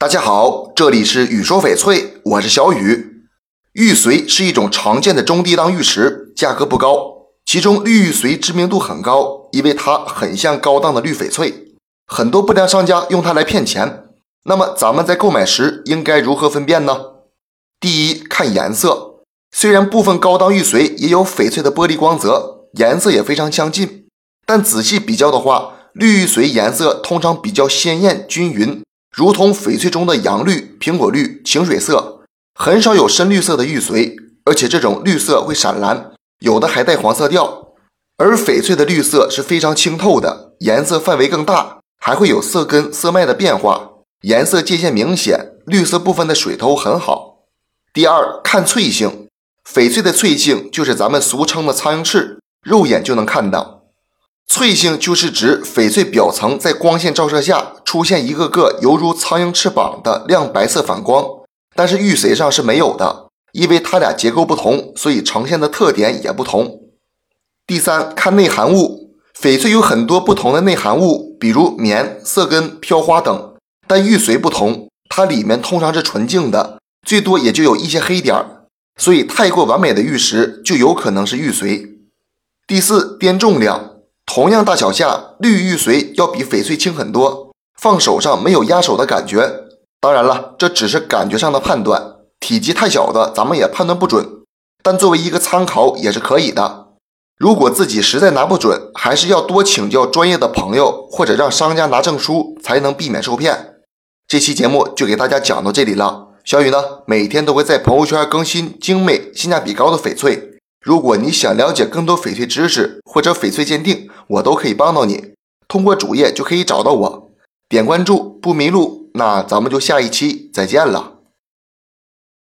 大家好，这里是雨说翡翠，我是小雨。玉髓是一种常见的中低档玉石，价格不高。其中绿玉髓知名度很高，因为它很像高档的绿翡翠，很多不良商家用它来骗钱。那么咱们在购买时应该如何分辨呢？第一，看颜色。虽然部分高档玉髓也有翡翠的玻璃光泽，颜色也非常相近，但仔细比较的话，绿玉髓颜色通常比较鲜艳均匀。如同翡翠中的阳绿、苹果绿、清水色，很少有深绿色的玉髓，而且这种绿色会闪蓝，有的还带黄色调。而翡翠的绿色是非常清透的，颜色范围更大，还会有色根、色脉的变化，颜色界限明显，绿色部分的水头很好。第二，看脆性，翡翠的脆性就是咱们俗称的苍蝇翅，肉眼就能看到。脆性就是指翡翠表层在光线照射下出现一个个犹如苍蝇翅膀的亮白色反光，但是玉髓上是没有的，因为它俩结构不同，所以呈现的特点也不同。第三，看内含物，翡翠有很多不同的内含物，比如棉、色根、飘花等，但玉髓不同，它里面通常是纯净的，最多也就有一些黑点儿，所以太过完美的玉石就有可能是玉髓。第四，掂重量。同样大小下，绿玉髓要比翡翠轻很多，放手上没有压手的感觉。当然了，这只是感觉上的判断，体积太小的咱们也判断不准。但作为一个参考也是可以的。如果自己实在拿不准，还是要多请教专业的朋友，或者让商家拿证书，才能避免受骗。这期节目就给大家讲到这里了。小雨呢，每天都会在朋友圈更新精美、性价比高的翡翠。如果你想了解更多翡翠知识或者翡翠鉴定，我都可以帮到你。通过主页就可以找到我，点关注不迷路。那咱们就下一期再见了。